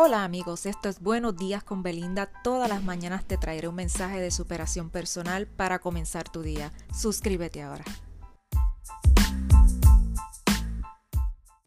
Hola amigos, esto es Buenos días con Belinda. Todas las mañanas te traeré un mensaje de superación personal para comenzar tu día. Suscríbete ahora.